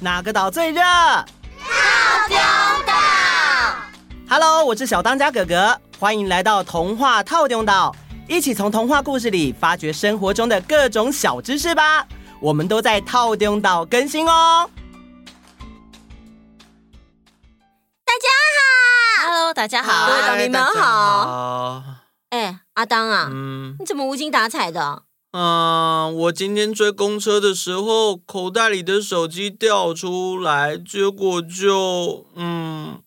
哪个岛最热？套丁岛。Hello，我是小当家哥哥，欢迎来到童话套丁岛，一起从童话故事里发掘生活中的各种小知识吧。我们都在套丁岛更新哦。大家好，Hello，大家好，各位岛民们好。哎，阿当啊，嗯，你怎么无精打采的？嗯，我今天追公车的时候，口袋里的手机掉出来，结果就嗯，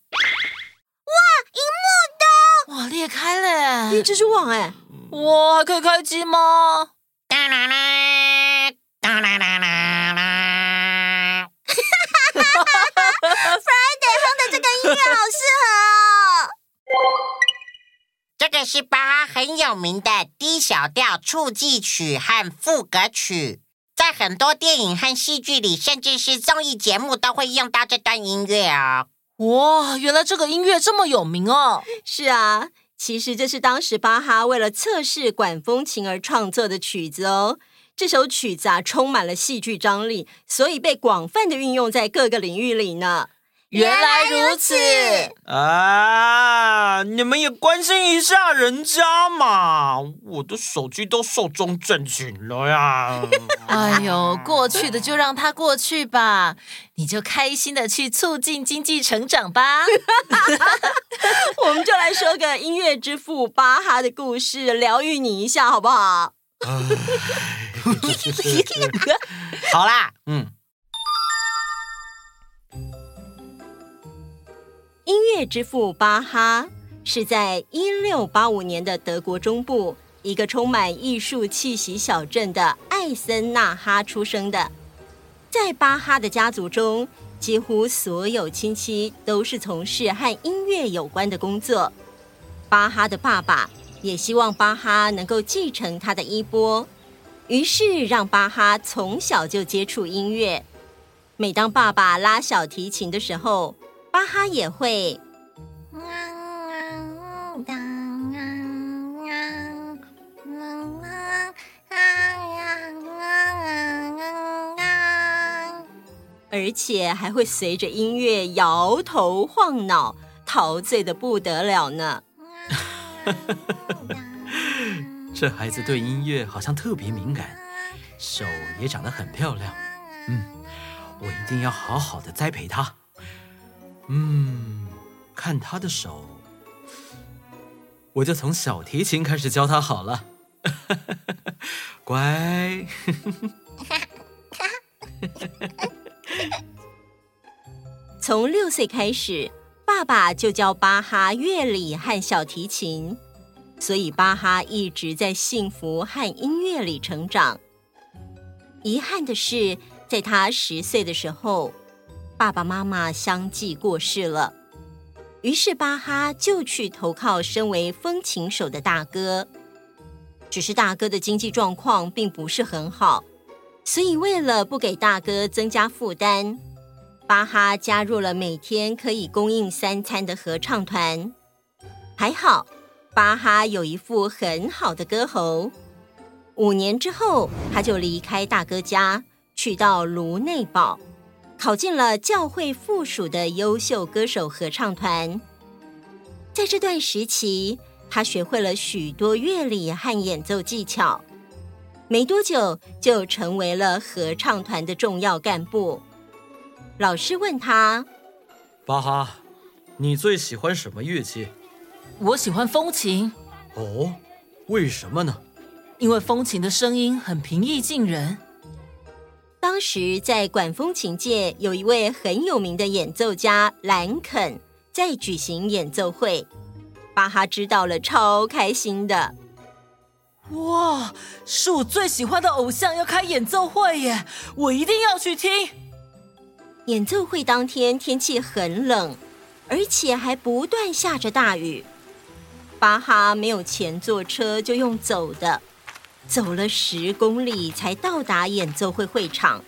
哇，荧幕灯哇裂开了，你蜘蛛网哎，哇，还可以开机吗？哒啦啦，哒啦啦啦啦，哈哈哈哈哈哈！Friday 放的这个音乐好适合哦。这个是巴哈很有名的低小调触记曲和赋格曲，在很多电影和戏剧里，甚至是综艺节目都会用到这段音乐哦。哇，原来这个音乐这么有名哦！是啊，其实这是当时巴哈为了测试管风琴而创作的曲子哦。这首曲子啊，充满了戏剧张力，所以被广泛的运用在各个领域里呢。原来如此啊！你们也关心一下人家嘛！我的手机都寿终正寝了呀！哎呦，过去的就让它过去吧，你就开心的去促进经济成长吧。我们就来说个音乐之父巴哈的故事，疗愈你一下，好不好？好啦，嗯。之父巴哈是在一六八五年的德国中部一个充满艺术气息小镇的艾森纳哈出生的。在巴哈的家族中，几乎所有亲戚都是从事和音乐有关的工作。巴哈的爸爸也希望巴哈能够继承他的衣钵，于是让巴哈从小就接触音乐。每当爸爸拉小提琴的时候，巴哈也会，而且还会随着音乐摇头晃脑，陶醉得不得了呢。这孩子对音乐好像特别敏感，手也长得很漂亮。嗯，我一定要好好的栽培他。嗯，看他的手，我就从小提琴开始教他好了。乖。从六岁开始，爸爸就教巴哈乐理和小提琴，所以巴哈一直在幸福和音乐里成长。遗憾的是，在他十岁的时候，爸爸妈妈相继过世了，于是巴哈就去投靠身为风琴手的大哥。只是大哥的经济状况并不是很好，所以为了不给大哥增加负担，巴哈加入了每天可以供应三餐的合唱团。还好，巴哈有一副很好的歌喉。五年之后，他就离开大哥家，去到卢内堡。考进了教会附属的优秀歌手合唱团。在这段时期，他学会了许多乐理和演奏技巧。没多久，就成为了合唱团的重要干部。老师问他：“巴哈，你最喜欢什么乐器？”“我喜欢风琴。”“哦，为什么呢？”“因为风琴的声音很平易近人。”当时在管风琴界有一位很有名的演奏家兰肯在举行演奏会，巴哈知道了超开心的。哇，是我最喜欢的偶像要开演奏会耶，我一定要去听。演奏会当天天气很冷，而且还不断下着大雨，巴哈没有钱坐车，就用走的。走了十公里才到达演奏会会场，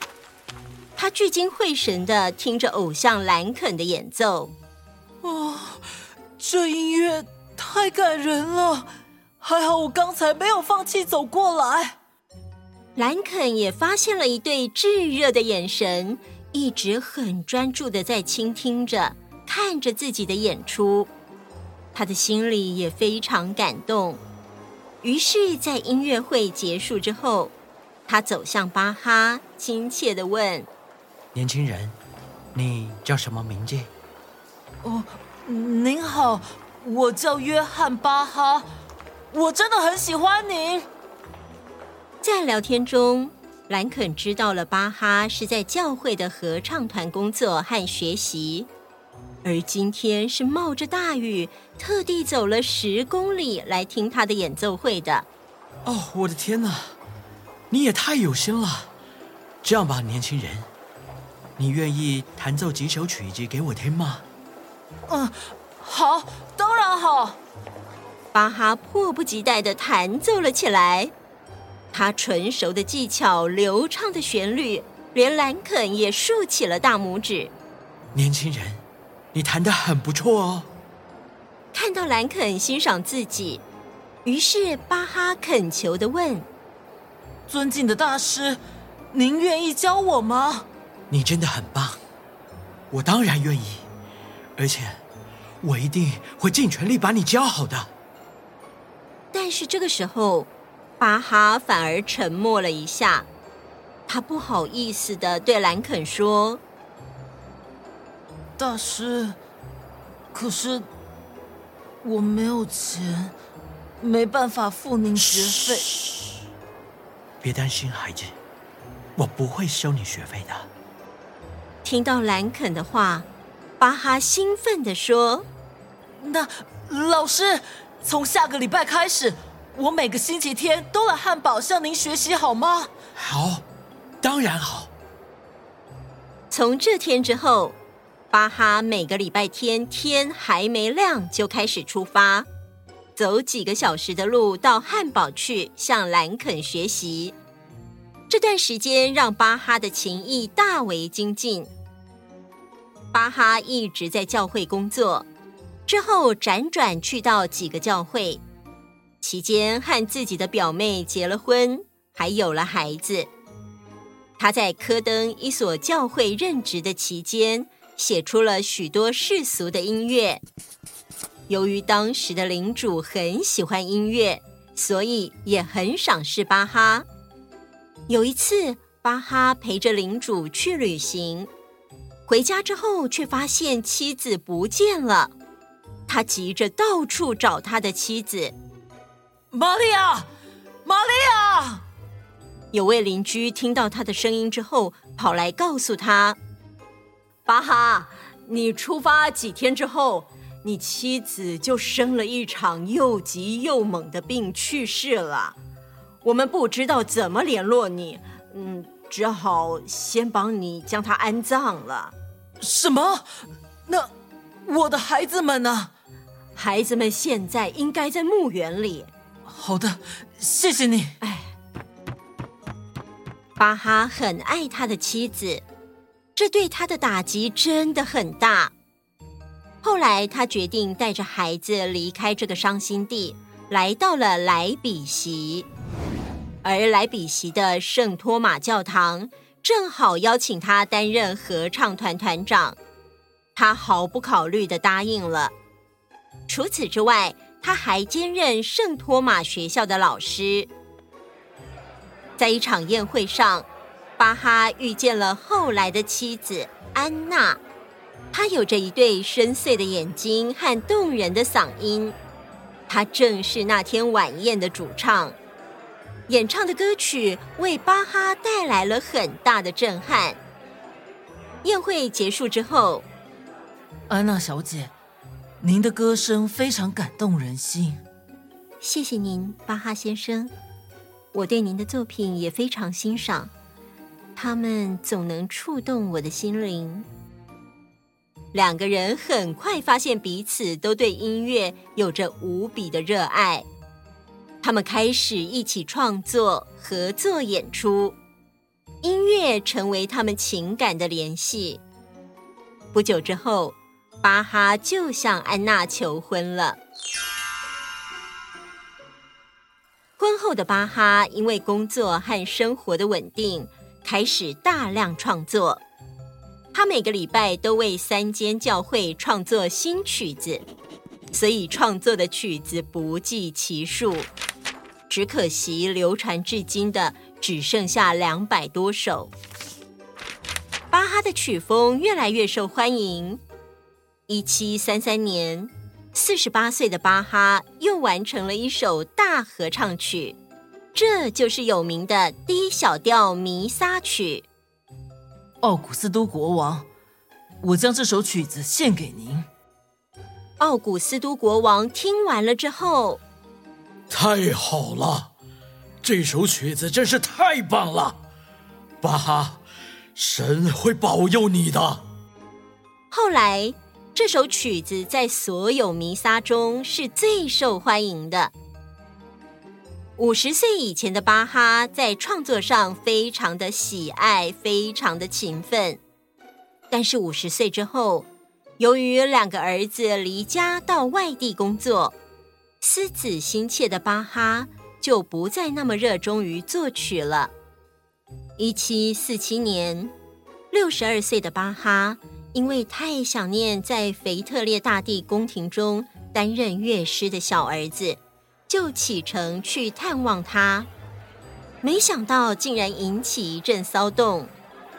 他聚精会神地听着偶像兰肯的演奏。哦，这音乐太感人了！还好我刚才没有放弃走过来。兰肯也发现了一对炙热的眼神，一直很专注的在倾听着，看着自己的演出。他的心里也非常感动。于是，在音乐会结束之后，他走向巴哈，亲切的问：“年轻人，你叫什么名字？”“哦，您好，我叫约翰·巴哈，我真的很喜欢您。”在聊天中，兰肯知道了巴哈是在教会的合唱团工作和学习。而今天是冒着大雨，特地走了十公里来听他的演奏会的。哦，我的天哪！你也太有心了。这样吧，年轻人，你愿意弹奏几首曲子给我听吗？嗯，好，当然好。巴哈迫不及待的弹奏了起来。他纯熟的技巧、流畅的旋律，连兰肯也竖起了大拇指。年轻人。你弹得很不错哦。看到兰肯欣赏自己，于是巴哈恳求的问：“尊敬的大师，您愿意教我吗？”你真的很棒，我当然愿意，而且我一定会尽全力把你教好的。但是这个时候，巴哈反而沉默了一下，他不好意思的对兰肯说。大师，可是我没有钱，没办法付您学费。别担心，孩子，我不会收你学费的。听到兰肯的话，巴哈兴奋的说：“那老师，从下个礼拜开始，我每个星期天都来汉堡向您学习，好吗？”“好，当然好。”从这天之后。巴哈每个礼拜天天还没亮就开始出发，走几个小时的路到汉堡去向兰肯学习。这段时间让巴哈的情谊大为精进。巴哈一直在教会工作，之后辗转去到几个教会，期间和自己的表妹结了婚，还有了孩子。他在科登一所教会任职的期间。写出了许多世俗的音乐。由于当时的领主很喜欢音乐，所以也很赏识巴哈。有一次，巴哈陪着领主去旅行，回家之后却发现妻子不见了。他急着到处找他的妻子。玛利亚，玛利亚！有位邻居听到他的声音之后，跑来告诉他。巴哈，你出发几天之后，你妻子就生了一场又急又猛的病去世了。我们不知道怎么联络你，嗯，只好先帮你将她安葬了。什么？那我的孩子们呢？孩子们现在应该在墓园里。好的，谢谢你。哎，巴哈很爱他的妻子。这对他的打击真的很大。后来，他决定带着孩子离开这个伤心地，来到了莱比锡。而莱比锡的圣托马教堂正好邀请他担任合唱团团长，他毫不考虑的答应了。除此之外，他还兼任圣托马学校的老师。在一场宴会上，巴哈遇见了后来的妻子安娜，她有着一对深邃的眼睛和动人的嗓音，她正是那天晚宴的主唱，演唱的歌曲为巴哈带来了很大的震撼。宴会结束之后，安娜小姐，您的歌声非常感动人心。谢谢您，巴哈先生，我对您的作品也非常欣赏。他们总能触动我的心灵。两个人很快发现彼此都对音乐有着无比的热爱，他们开始一起创作、合作演出，音乐成为他们情感的联系。不久之后，巴哈就向安娜求婚了。婚后的巴哈因为工作和生活的稳定。开始大量创作，他每个礼拜都为三间教会创作新曲子，所以创作的曲子不计其数。只可惜流传至今的只剩下两百多首。巴哈的曲风越来越受欢迎。一七三三年，四十八岁的巴哈又完成了一首大合唱曲，这就是有名的 D 小调弥撒曲。奥古斯都国王，我将这首曲子献给您。奥古斯都国王听完了之后，太好了，这首曲子真是太棒了，巴哈，神会保佑你的。后来。这首曲子在所有弥撒中是最受欢迎的。五十岁以前的巴哈在创作上非常的喜爱，非常的勤奋。但是五十岁之后，由于两个儿子离家到外地工作，思子心切的巴哈就不再那么热衷于作曲了。一七四七年，六十二岁的巴哈。因为太想念在腓特烈大帝宫廷中担任乐师的小儿子，就启程去探望他。没想到竟然引起一阵骚动。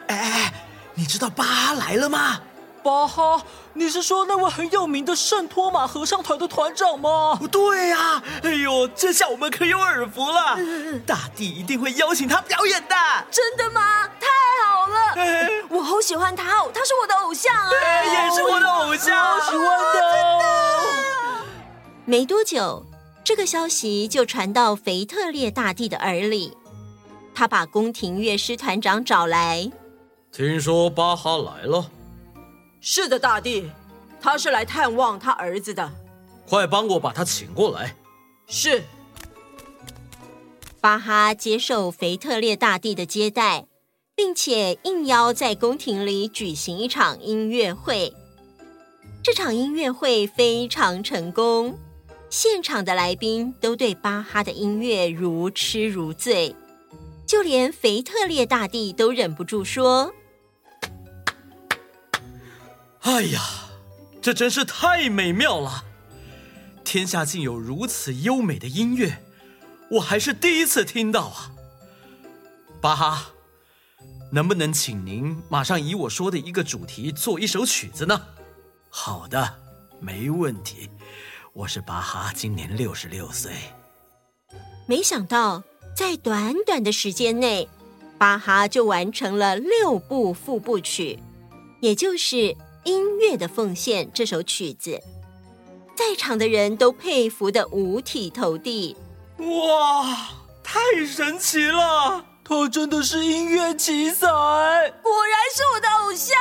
哎哎，你知道巴来了吗？巴哈，你是说那位很有名的圣托马合唱团的团长吗？对呀、啊，哎呦，这下我们可有耳福了。大帝一定会邀请他表演的。真的吗？太好了！哎、我好喜欢他哦，他是我的偶像啊！哎、也是我的偶像，好喜欢的、哦。的没多久，这个消息就传到腓特烈大帝的耳里，他把宫廷乐师团长找来。听说巴哈来了。是的，大帝，他是来探望他儿子的。快帮我把他请过来。是。巴哈接受腓特烈大帝的接待，并且应邀在宫廷里举行一场音乐会。这场音乐会非常成功，现场的来宾都对巴哈的音乐如痴如醉，就连腓特烈大帝都忍不住说。哎呀，这真是太美妙了！天下竟有如此优美的音乐，我还是第一次听到啊！巴哈，能不能请您马上以我说的一个主题做一首曲子呢？好的，没问题。我是巴哈，今年六十六岁。没想到，在短短的时间内，巴哈就完成了六部副部曲，也就是。音乐的奉献这首曲子，在场的人都佩服的五体投地。哇，太神奇了！他真的是音乐奇才，果然是我的偶像。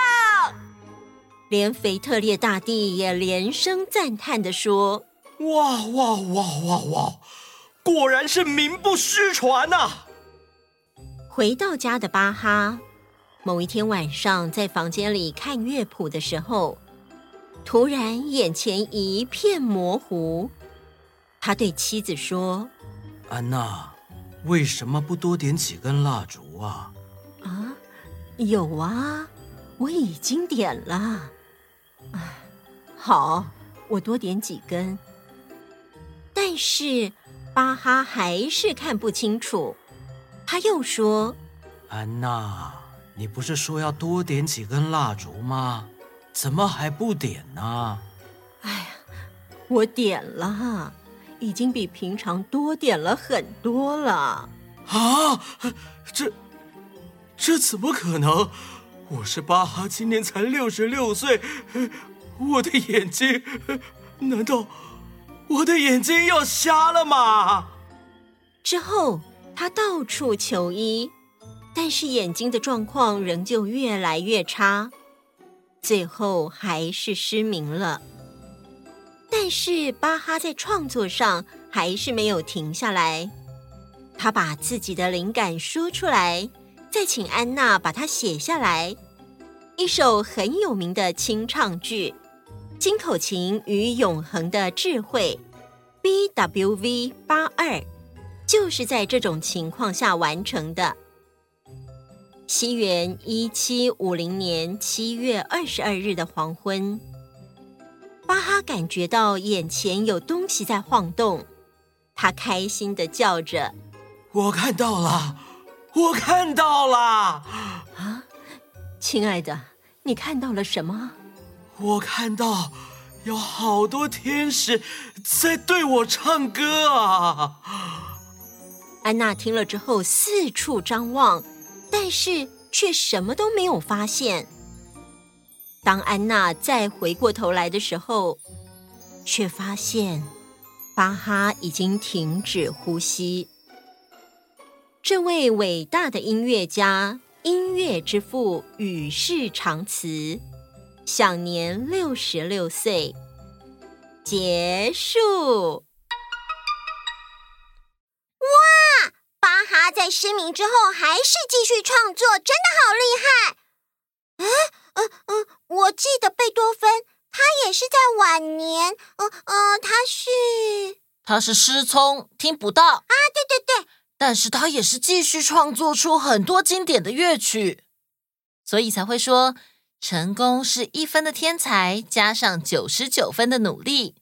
连腓特烈大帝也连声赞叹的说：“哇哇哇哇哇，果然是名不虚传呐！”回到家的巴哈。某一天晚上，在房间里看乐谱的时候，突然眼前一片模糊。他对妻子说：“安娜，为什么不多点几根蜡烛啊？”“啊，有啊，我已经点了。”“哎，好，我多点几根。”但是巴哈还是看不清楚。他又说：“安娜。”你不是说要多点几根蜡烛吗？怎么还不点呢？哎呀，我点了，已经比平常多点了很多了。啊，这这怎么可能？我是巴哈，今年才六十六岁，我的眼睛，难道我的眼睛要瞎了吗？之后，他到处求医。但是眼睛的状况仍旧越来越差，最后还是失明了。但是巴哈在创作上还是没有停下来，他把自己的灵感说出来，再请安娜把它写下来。一首很有名的清唱剧《金口琴与永恒的智慧》（B.W.V. 八二）就是在这种情况下完成的。西元一七五零年七月二十二日的黄昏，巴哈感觉到眼前有东西在晃动，他开心的叫着：“我看到了，我看到了！”啊，亲爱的，你看到了什么？我看到有好多天使在对我唱歌啊！安娜听了之后四处张望，但是却什么都没有发现。当安娜再回过头来的时候，却发现巴哈已经停止呼吸。这位伟大的音乐家、音乐之父与世长辞，享年六十六岁。结束。他在失明之后还是继续创作，真的好厉害！嗯嗯嗯，我记得贝多芬，他也是在晚年，嗯嗯，他是他是失聪，听不到。啊，对对对，但是他也是继续创作出很多经典的乐曲，所以才会说，成功是一分的天才加上九十九分的努力，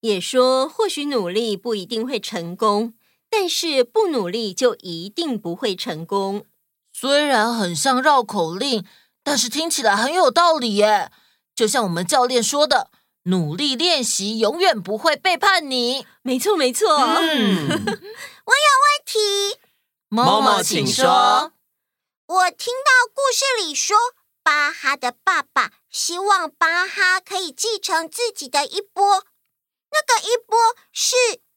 也说或许努力不一定会成功。但是不努力就一定不会成功。虽然很像绕口令，但是听起来很有道理耶。就像我们教练说的：“努力练习，永远不会背叛你。”没错，没错。嗯，我有问题。妈妈，请说。我听到故事里说，巴哈的爸爸希望巴哈可以继承自己的衣钵。那个衣钵是？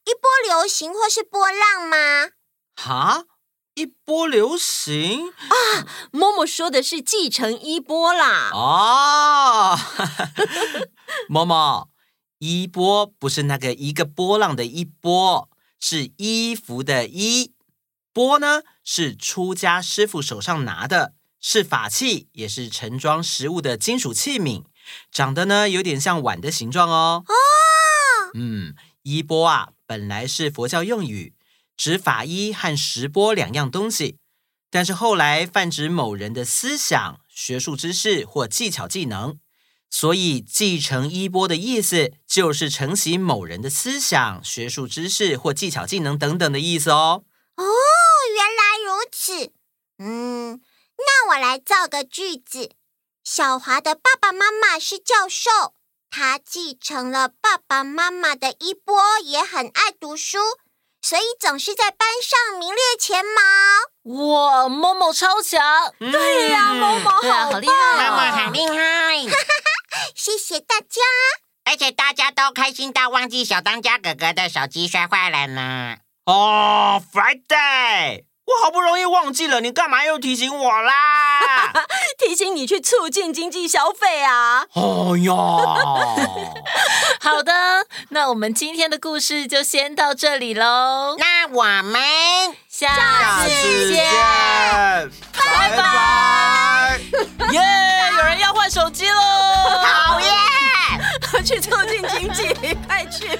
一波流行或是波浪吗？哈，一波流行啊！默默说的是继承一波啦。哦，默默，一波不是那个一个波浪的一波，是衣服的衣。钵呢，是出家师傅手上拿的，是法器，也是盛装食物的金属器皿，长得呢有点像碗的形状哦。哦，嗯，衣钵啊。本来是佛教用语，指法衣和食钵两样东西，但是后来泛指某人的思想、学术知识或技巧技能，所以继承衣钵的意思就是承袭某人的思想、学术知识或技巧技能等等的意思哦。哦，原来如此。嗯，那我来造个句子：小华的爸爸妈妈是教授。他继承了爸爸妈妈的衣钵，也很爱读书，所以总是在班上名列前茅。哇，某某超强！嗯、对呀、啊，某某好，好厉害，某某很厉害！哈哈，谢谢大家。而且大家都开心到忘记小当家哥哥的手机摔坏了呢。哦，Friday。我好不容易忘记了，你干嘛又提醒我啦？提醒你去促进经济消费啊！哦哟，好的，那我们今天的故事就先到这里喽。那我们下次见，拜拜！耶，有人要换手机喽！讨厌，去促进经济，快去！